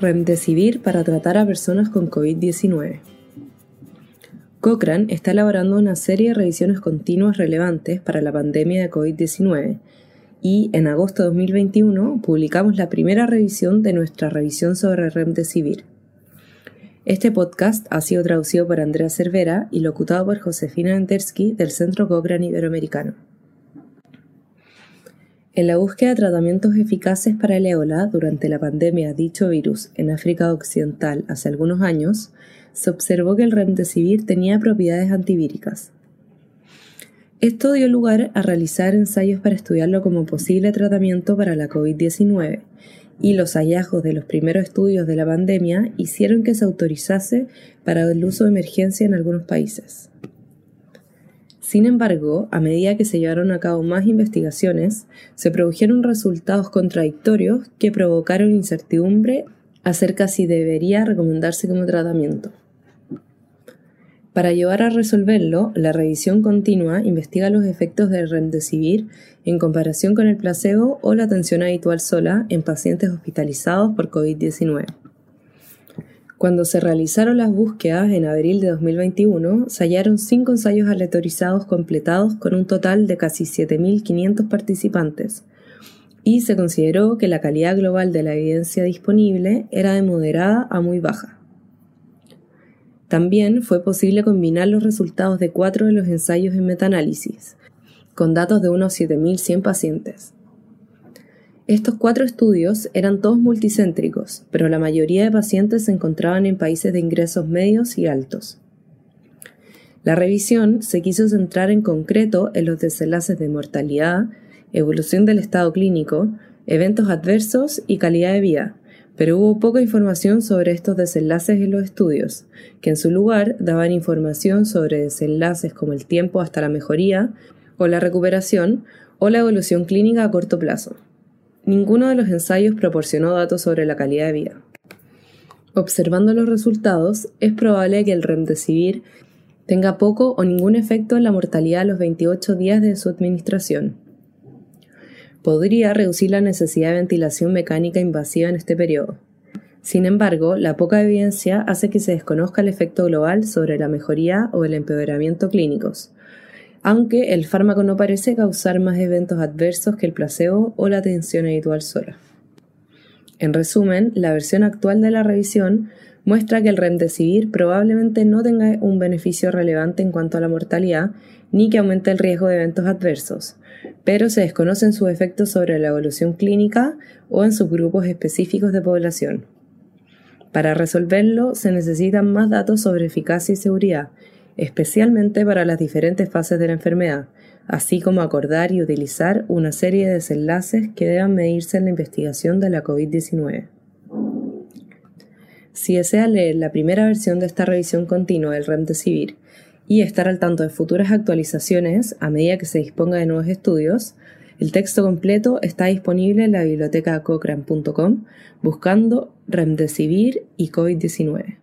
Remdesivir para tratar a personas con COVID-19. Cochrane está elaborando una serie de revisiones continuas relevantes para la pandemia de COVID-19 y en agosto de 2021 publicamos la primera revisión de nuestra revisión sobre Remdesivir. Este podcast ha sido traducido por Andrea Cervera y locutado por Josefina Entersky del Centro Cochrane Iberoamericano. En la búsqueda de tratamientos eficaces para el ébola durante la pandemia de dicho virus en África Occidental hace algunos años, se observó que el remdesivir tenía propiedades antivíricas. Esto dio lugar a realizar ensayos para estudiarlo como posible tratamiento para la COVID-19 y los hallazgos de los primeros estudios de la pandemia hicieron que se autorizase para el uso de emergencia en algunos países. Sin embargo, a medida que se llevaron a cabo más investigaciones, se produjeron resultados contradictorios que provocaron incertidumbre acerca si debería recomendarse como tratamiento. Para ayudar a resolverlo, la revisión continua investiga los efectos del remdesivir en comparación con el placebo o la atención habitual sola en pacientes hospitalizados por COVID-19. Cuando se realizaron las búsquedas en abril de 2021, se hallaron cinco ensayos aleatorizados completados con un total de casi 7.500 participantes, y se consideró que la calidad global de la evidencia disponible era de moderada a muy baja. También fue posible combinar los resultados de cuatro de los ensayos en metaanálisis, con datos de unos 7.100 pacientes. Estos cuatro estudios eran todos multicéntricos, pero la mayoría de pacientes se encontraban en países de ingresos medios y altos. La revisión se quiso centrar en concreto en los desenlaces de mortalidad, evolución del estado clínico, eventos adversos y calidad de vida, pero hubo poca información sobre estos desenlaces en los estudios, que en su lugar daban información sobre desenlaces como el tiempo hasta la mejoría o la recuperación o la evolución clínica a corto plazo. Ninguno de los ensayos proporcionó datos sobre la calidad de vida. Observando los resultados, es probable que el remdesivir tenga poco o ningún efecto en la mortalidad a los 28 días de su administración. Podría reducir la necesidad de ventilación mecánica invasiva en este periodo. Sin embargo, la poca evidencia hace que se desconozca el efecto global sobre la mejoría o el empeoramiento clínicos, aunque el fármaco no parece causar más eventos adversos que el placebo o la atención habitual sola. En resumen, la versión actual de la revisión muestra que el remdesivir probablemente no tenga un beneficio relevante en cuanto a la mortalidad ni que aumente el riesgo de eventos adversos, pero se desconocen sus efectos sobre la evolución clínica o en subgrupos específicos de población. Para resolverlo se necesitan más datos sobre eficacia y seguridad, especialmente para las diferentes fases de la enfermedad, así como acordar y utilizar una serie de desenlaces que deban medirse en la investigación de la COVID-19. Si desea leer la primera versión de esta revisión continua del Remdesivir y estar al tanto de futuras actualizaciones a medida que se disponga de nuevos estudios, el texto completo está disponible en la biblioteca cochrane.com buscando Remdesivir y COVID-19.